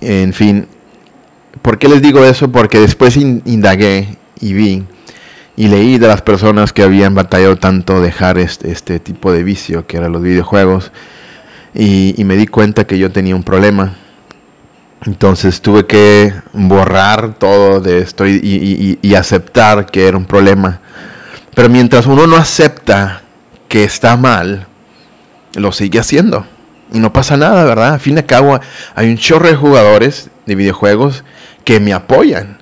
En fin, ¿por qué les digo eso? Porque después indagué y vi y leí de las personas que habían batallado tanto dejar este, este tipo de vicio, que eran los videojuegos, y, me di cuenta que yo tenía un problema. Entonces tuve que borrar todo de esto y, y, aceptar que era un problema. Pero mientras uno no acepta que está mal, lo sigue haciendo. Y no pasa nada, ¿verdad? A fin de cabo, hay un chorro de jugadores de videojuegos que me apoyan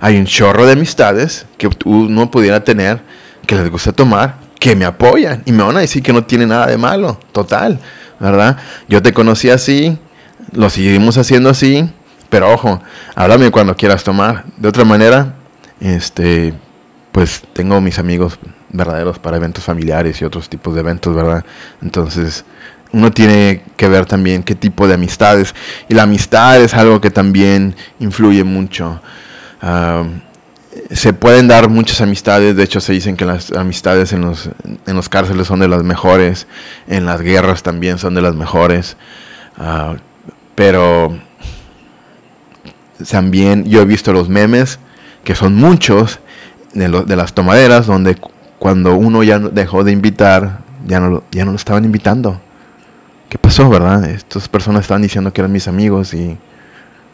hay un chorro de amistades que uno pudiera tener, que les gusta tomar, que me apoyan y me van a decir que no tiene nada de malo, total, ¿verdad? Yo te conocí así, lo seguimos haciendo así, pero ojo, háblame cuando quieras tomar. De otra manera, este, pues tengo mis amigos verdaderos para eventos familiares y otros tipos de eventos, ¿verdad? Entonces, uno tiene que ver también qué tipo de amistades. Y la amistad es algo que también influye mucho se pueden dar muchas amistades, de hecho se dicen que las amistades en los, en los cárceles son de las mejores, en las guerras también son de las mejores, ah, pero también yo he visto los memes, que son muchos, de, de las tomaderas, donde cuando uno ya dejó de invitar, ya no, ya no lo estaban invitando. ¿Qué pasó, verdad? Estas personas estaban diciendo que eran mis amigos y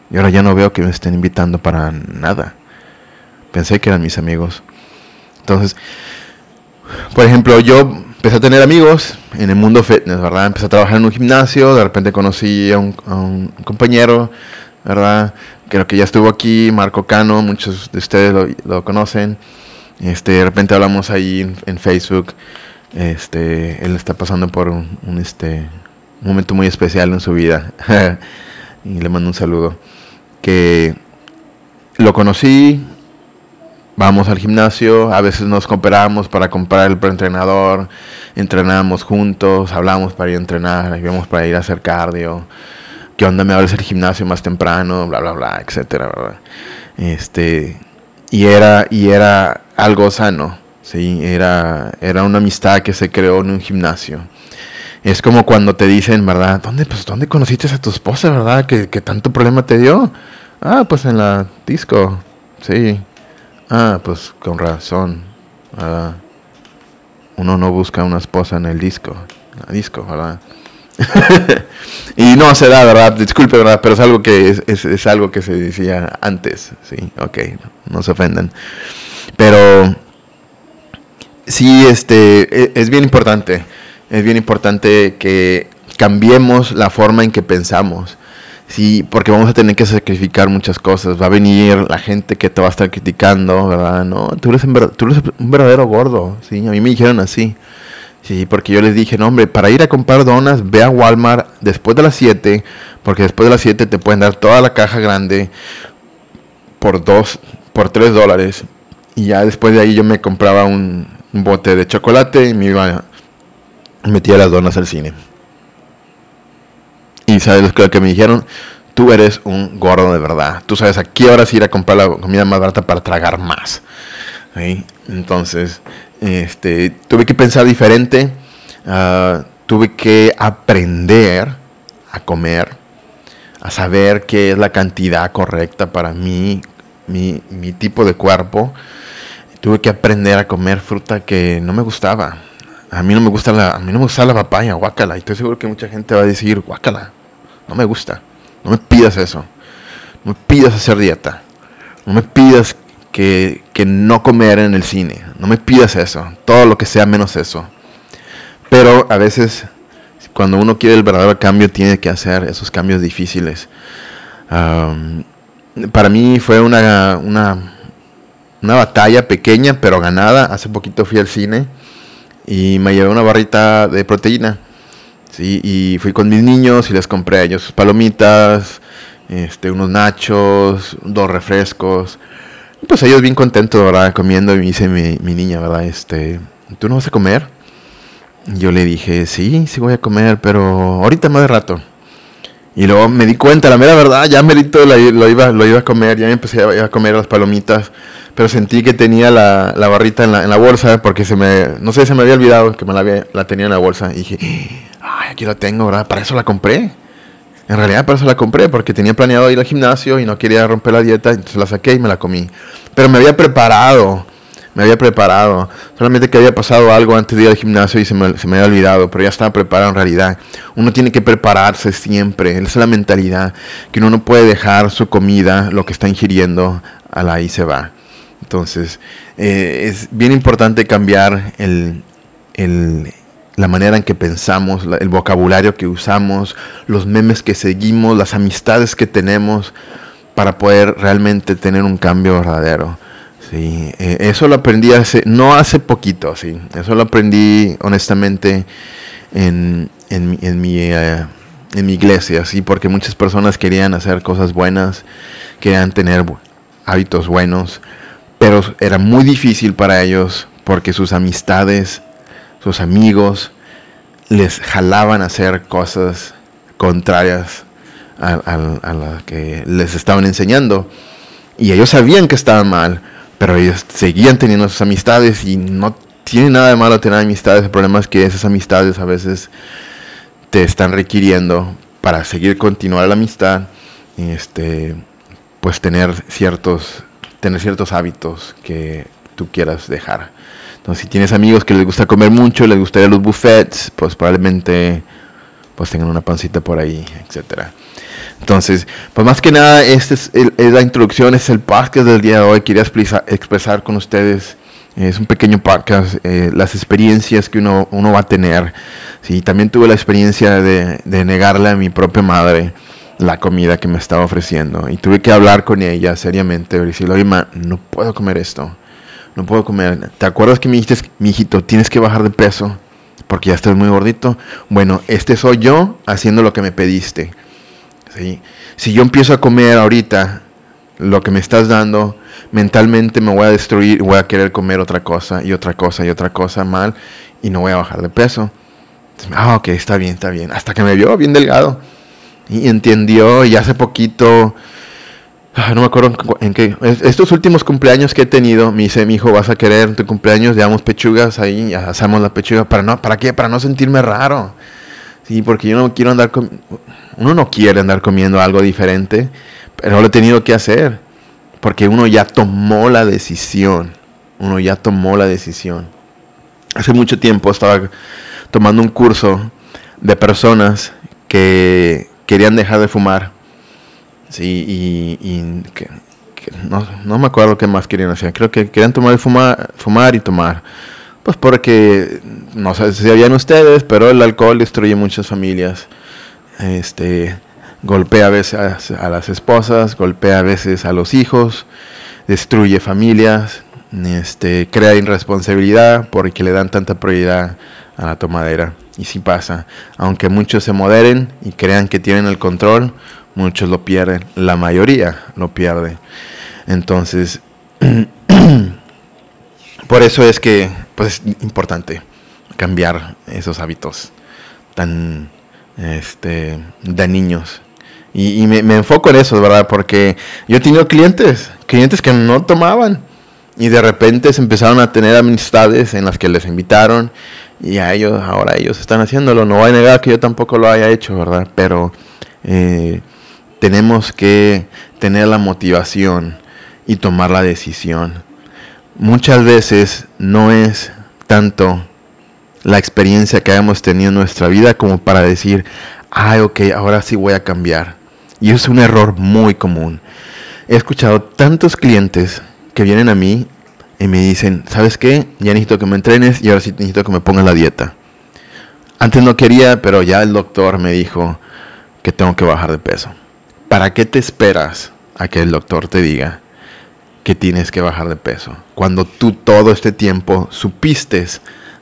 y ahora ya no veo que me estén invitando para nada. Pensé que eran mis amigos. Entonces, por ejemplo, yo empecé a tener amigos en el mundo fitness, ¿verdad? Empecé a trabajar en un gimnasio, de repente conocí a un, compañero, ¿verdad? Creo que ya estuvo aquí, Marco Cano, muchos de ustedes lo, conocen. Este, de repente hablamos ahí en, Facebook. Este, él está pasando por un, este, un momento muy especial en su vida. y le mando un saludo. Que lo conocí, vamos al gimnasio, a veces nos cooperamos para comprar el preentrenador, entrenamos juntos, hablamos para ir a entrenar, íbamos para ir a hacer cardio, qué onda me abres el gimnasio más temprano, bla bla bla, etcétera, Este, y era y era algo sano, sí, era era una amistad que se creó en un gimnasio. Es como cuando te dicen, ¿verdad? ¿Dónde, pues, ¿dónde conociste a tu esposa, verdad? ¿Qué, qué tanto problema te dio? Ah, pues en la disco. Sí. Ah, pues con razón. Ah, uno no busca una esposa en el disco. la disco, ¿verdad? y no se da, ¿verdad? Disculpe, ¿verdad? Pero es algo que es, algo que se decía antes, sí, ok, no, se ofendan. Pero sí, este, e, es bien importante, es bien importante que cambiemos la forma en que pensamos. Sí, porque vamos a tener que sacrificar muchas cosas. Va a venir la gente que te va a estar criticando, ¿verdad? No, tú eres un, un verdadero gordo, ¿sí? A mí me dijeron así. Sí, porque yo les dije, no, hombre, para ir a comprar donas, ve a Walmart después de las 7, porque después de las 7 te pueden dar toda la caja grande por 2, por 3 dólares. Y ya después de ahí yo me compraba un, bote de chocolate y me iba, metía las donas al cine. Y sabes lo que me dijeron, tú eres un gordo de verdad. Tú sabes a qué horas ir a comprar la comida más barata para tragar más. Entonces, este, tuve que pensar diferente, ah, tuve que aprender a comer, a saber qué es la cantidad correcta para mí, mi, mi tipo de cuerpo. Tuve que aprender a comer fruta que no me gustaba. A mí no me gusta la, a mí no me gusta la papaya, guácala. Y estoy seguro que mucha gente va a decir, guácala, no me gusta. No me pidas eso. No me pidas hacer dieta. No me pidas que, no comer en el cine. No me pidas eso. Todo lo que sea menos eso. Pero a veces, cuando uno quiere el verdadero cambio, tiene que hacer esos cambios difíciles. para mí fue una, una, una, batalla pequeña, pero ganada. Hace poquito fui al cine y me llevé una barrita de proteína. ¿sí? Y fui con mis niños y les compré a ellos sus palomitas, este, unos nachos, dos refrescos. Pues ellos bien contentos, ¿verdad? Comiendo y me dice mi, mi niña, ¿verdad? Este, ¿tú no vas a comer? Yo le dije, sí, sí voy a comer, pero ahorita más de rato. Y luego me di cuenta, la mera verdad, ya merito lo, lo, iba, lo iba a comer, ya empecé a, comer las palomitas, pero sentí que tenía la, la barrita en la, en la, bolsa, porque se me, no sé, se me había olvidado que me la, la tenía en la bolsa. Y dije, ay, aquí la tengo, ¿verdad? Para eso la compré. En realidad por eso la compré, porque tenía planeado ir al gimnasio y no quería romper la dieta, entonces la saqué y me la comí. Pero me había preparado, me había preparado. Solamente que había pasado algo antes de ir al gimnasio y se me, se me había olvidado, pero ya estaba preparado en realidad. Uno tiene que prepararse siempre, esa es la mentalidad, que uno no puede dejar su comida, lo que está ingiriendo, a la ahí se va. Entonces, eh, es bien importante cambiar la manera en que pensamos, el vocabulario que usamos, los memes que seguimos, las amistades que tenemos para poder realmente tener un cambio verdadero. Sí, eh, eso lo aprendí hace, no hace poquito, sí, eso lo aprendí honestamente en, en, mi, eh, en mi iglesia, sí, porque muchas personas querían hacer cosas buenas, querían tener hábitos buenos, pero era muy difícil para ellos porque sus amistades sus amigos les jalaban a hacer cosas contrarias a, las que les estaban enseñando. Y ellos sabían que estaban mal, pero ellos seguían teniendo sus amistades y no tiene nada de malo tener amistades. El problema es que esas amistades a veces te están requiriendo para seguir continuar la amistad, este, pues tener ciertos, tener ciertos hábitos que tú quieras dejar. Entonces, si tienes amigos que les gusta comer mucho, les gustaría los buffets, pues probablemente pues tengan una pancita por ahí, etcétera. Entonces, pues más que nada, esta es, la introducción, es el podcast del día de hoy. Quería expresar, con ustedes, es un pequeño podcast, eh, las experiencias que uno, uno va a tener. Sí, también tuve la experiencia de, de negarle a mi propia madre la comida que me estaba ofreciendo. Y tuve que hablar con ella seriamente, decirle, oye, ma, no puedo comer esto no puedo comer. ¿Te acuerdas que me dijiste, mi hijito, tienes que bajar de peso? Porque ya estás muy gordito. Bueno, este soy yo haciendo lo que me pediste. Si yo empiezo a comer ahorita lo que me estás dando, mentalmente me voy a destruir, voy a querer comer otra cosa y otra cosa y otra cosa mal y no voy a bajar de peso. ah, ok, está bien, está bien. Hasta que me vio bien delgado y entendió y hace poquito Ah, no me acuerdo en qué. Estos últimos cumpleaños que he tenido, me dice mi hijo, vas a querer tu cumpleaños, llevamos pechugas ahí, hacemos la pechuga. ¿Para, no, ¿Para qué? Para no sentirme raro. Sí, porque yo no quiero andar con... Uno no quiere andar comiendo algo diferente, pero lo he tenido que hacer. Porque uno ya tomó la decisión. Uno ya tomó la decisión. Hace mucho tiempo estaba tomando un curso de personas que querían dejar de fumar. Sí, y, que, no, me acuerdo qué más querían hacer. Creo que querían tomar fumar, fumar y tomar. Pues porque, no sé si sabían ustedes, pero el alcohol destruye muchas familias. Este, golpea a veces a, las esposas, golpea a veces a los hijos, destruye familias, este, crea irresponsabilidad porque le dan tanta prioridad a la tomadera. Y si pasa, aunque muchos se moderen y crean que tienen el control, muchos lo pierden, la mayoría lo pierde. Entonces, por eso es que pues, es importante cambiar esos hábitos tan este, de niños. Y, me, enfoco en eso, ¿verdad? Porque yo he tenido clientes, clientes que no tomaban. Y de repente se empezaron a tener amistades en las que les invitaron. Y a ellos, ahora ellos están haciéndolo. No voy a negar que yo tampoco lo haya hecho, ¿verdad? Pero eh, tenemos que tener la motivación y tomar la decisión. Muchas veces no es tanto la experiencia que hayamos tenido en nuestra vida como para decir, ay, ok, ahora sí voy a cambiar. Y es un error muy común. He escuchado tantos clientes que vienen a mí y me dicen, ¿sabes qué? Ya necesito que me entrenes y ahora sí necesito que me pongas la dieta. Antes no quería, pero ya el doctor me dijo que tengo que bajar de peso. ¿Para qué te esperas a que el doctor te diga que tienes que bajar de peso. Cuando tú todo este tiempo supiste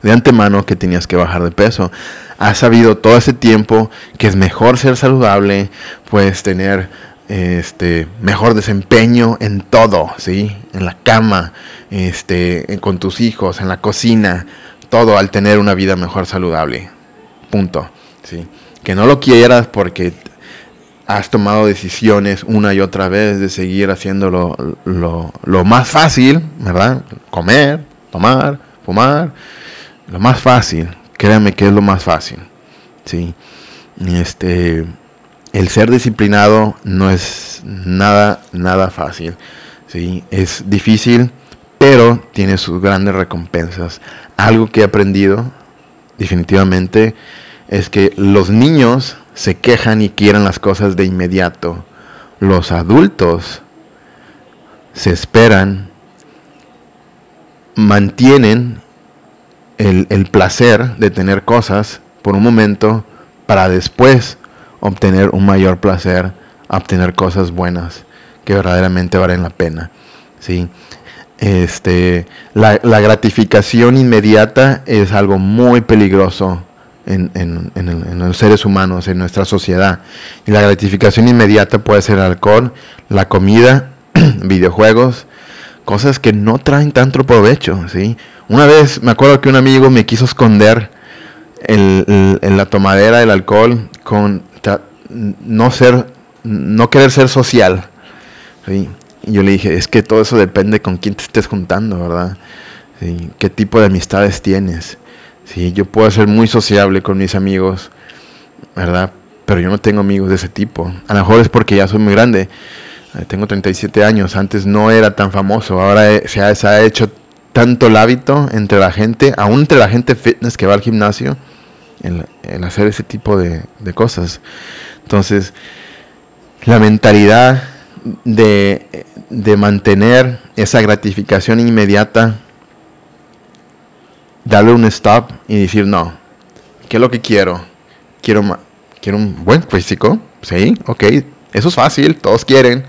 de antemano que tenías que bajar de peso. Has sabido todo ese tiempo que es mejor ser saludable, puedes tener este mejor desempeño en todo, ¿sí? En la cama, este, con tus hijos, en la cocina, todo al tener una vida mejor saludable. Punto, ¿sí? Que no lo quieras porque has tomado decisiones una y otra vez de seguir haciendo lo, más fácil, ¿verdad? Comer, tomar, fumar, lo más fácil, créanme que es lo más fácil, ¿sí? Este, el ser disciplinado no es nada, nada fácil, ¿sí? Es difícil, pero tiene sus grandes recompensas. Algo que he aprendido definitivamente es que los niños se quejan y quieren las cosas de inmediato. Los adultos se esperan, mantienen el, placer de tener cosas por un momento para después obtener un mayor placer, obtener cosas buenas que verdaderamente valen la pena. ¿sí? Este, la, la gratificación inmediata es algo muy peligroso en, los seres humanos, en nuestra sociedad. Y la gratificación inmediata puede ser el alcohol, la comida, videojuegos, cosas que no traen tanto provecho. ¿sí? Una vez me acuerdo que un amigo me quiso esconder en la tomadera del alcohol con no ser, no querer ser social. Y yo le dije, es que todo eso depende con quién te estés juntando, ¿verdad? ¿Qué tipo de amistades tienes? Sí, yo puedo ser muy sociable con mis amigos, ¿verdad? Pero yo no tengo amigos de ese tipo. A lo mejor es porque ya soy muy grande. Eh, tengo 37 años. Antes no era tan famoso. Ahora se, ha, hecho tanto el hábito entre la gente, aún entre la gente fitness que va al gimnasio, en, hacer ese tipo de, cosas. Entonces, la mentalidad de, de mantener esa gratificación inmediata darle un stop y decir, no, ¿qué es lo que quiero? Quiero, quiero un buen físico, sí, ok, eso es fácil, todos quieren,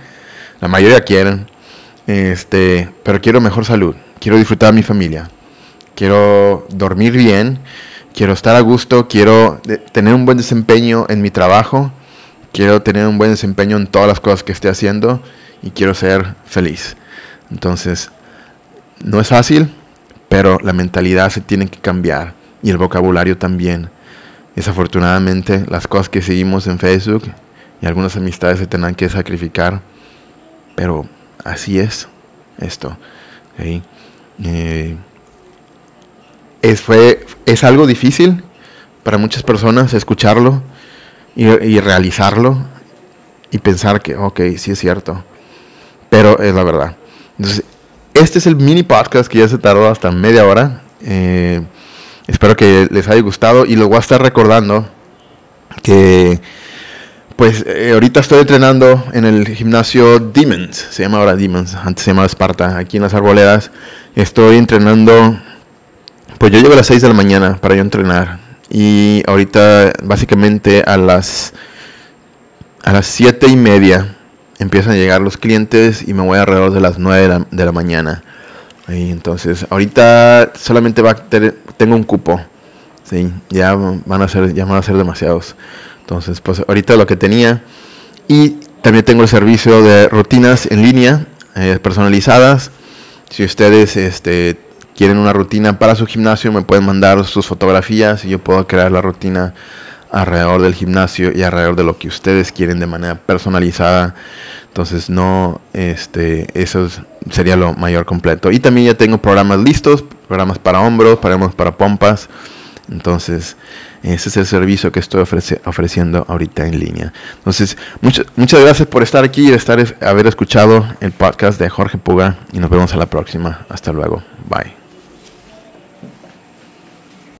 la mayoría quieren, este, pero quiero mejor salud, quiero disfrutar de mi familia, quiero dormir bien, quiero estar a gusto, quiero tener un buen desempeño en mi trabajo, quiero tener un buen desempeño en todas las cosas que esté haciendo y quiero ser feliz. Entonces, no es fácil, pero la mentalidad se tiene que cambiar y el vocabulario también. Desafortunadamente, las cosas que seguimos en Facebook y algunas amistades se tendrán que sacrificar, pero así es esto. Eh, es, fue, es algo difícil para muchas personas escucharlo y, y, realizarlo y pensar que, ok, sí es cierto, pero es la verdad. Entonces, este es el mini podcast que ya se tardó hasta media hora. Eh, espero que les haya gustado y lo voy a estar recordando que pues eh, ahorita estoy entrenando en el gimnasio Demons, se llama ahora Demons, antes se llamaba Esparta, aquí en las arboledas. Estoy entrenando, pues yo llego a las 6 de la mañana para yo entrenar. Y ahorita básicamente a las, a las 7 y media empiezan a llegar los clientes y me voy alrededor de las 9 de la, de la mañana. Y entonces ahorita solamente va a tener, tengo un cupo. Sí, ya van a ser, ya van a ser demasiados. Entonces, pues ahorita lo que tenía. Y también tengo el servicio de rutinas en línea, eh, personalizadas. Si ustedes este, quieren una rutina para su gimnasio, me pueden mandar sus fotografías y yo puedo crear la rutina alrededor del gimnasio y alrededor de lo que ustedes quieren de manera personalizada. Entonces, no, este, eso sería lo mayor completo. Y también ya tengo programas listos, programas para hombros, programas para pompas. Entonces, ese es el servicio que estoy ofreciendo ahorita en línea. Entonces, muchas muchas gracias por estar aquí y estar, haber escuchado el podcast de Jorge Puga y nos vemos a la próxima. Hasta luego. Bye.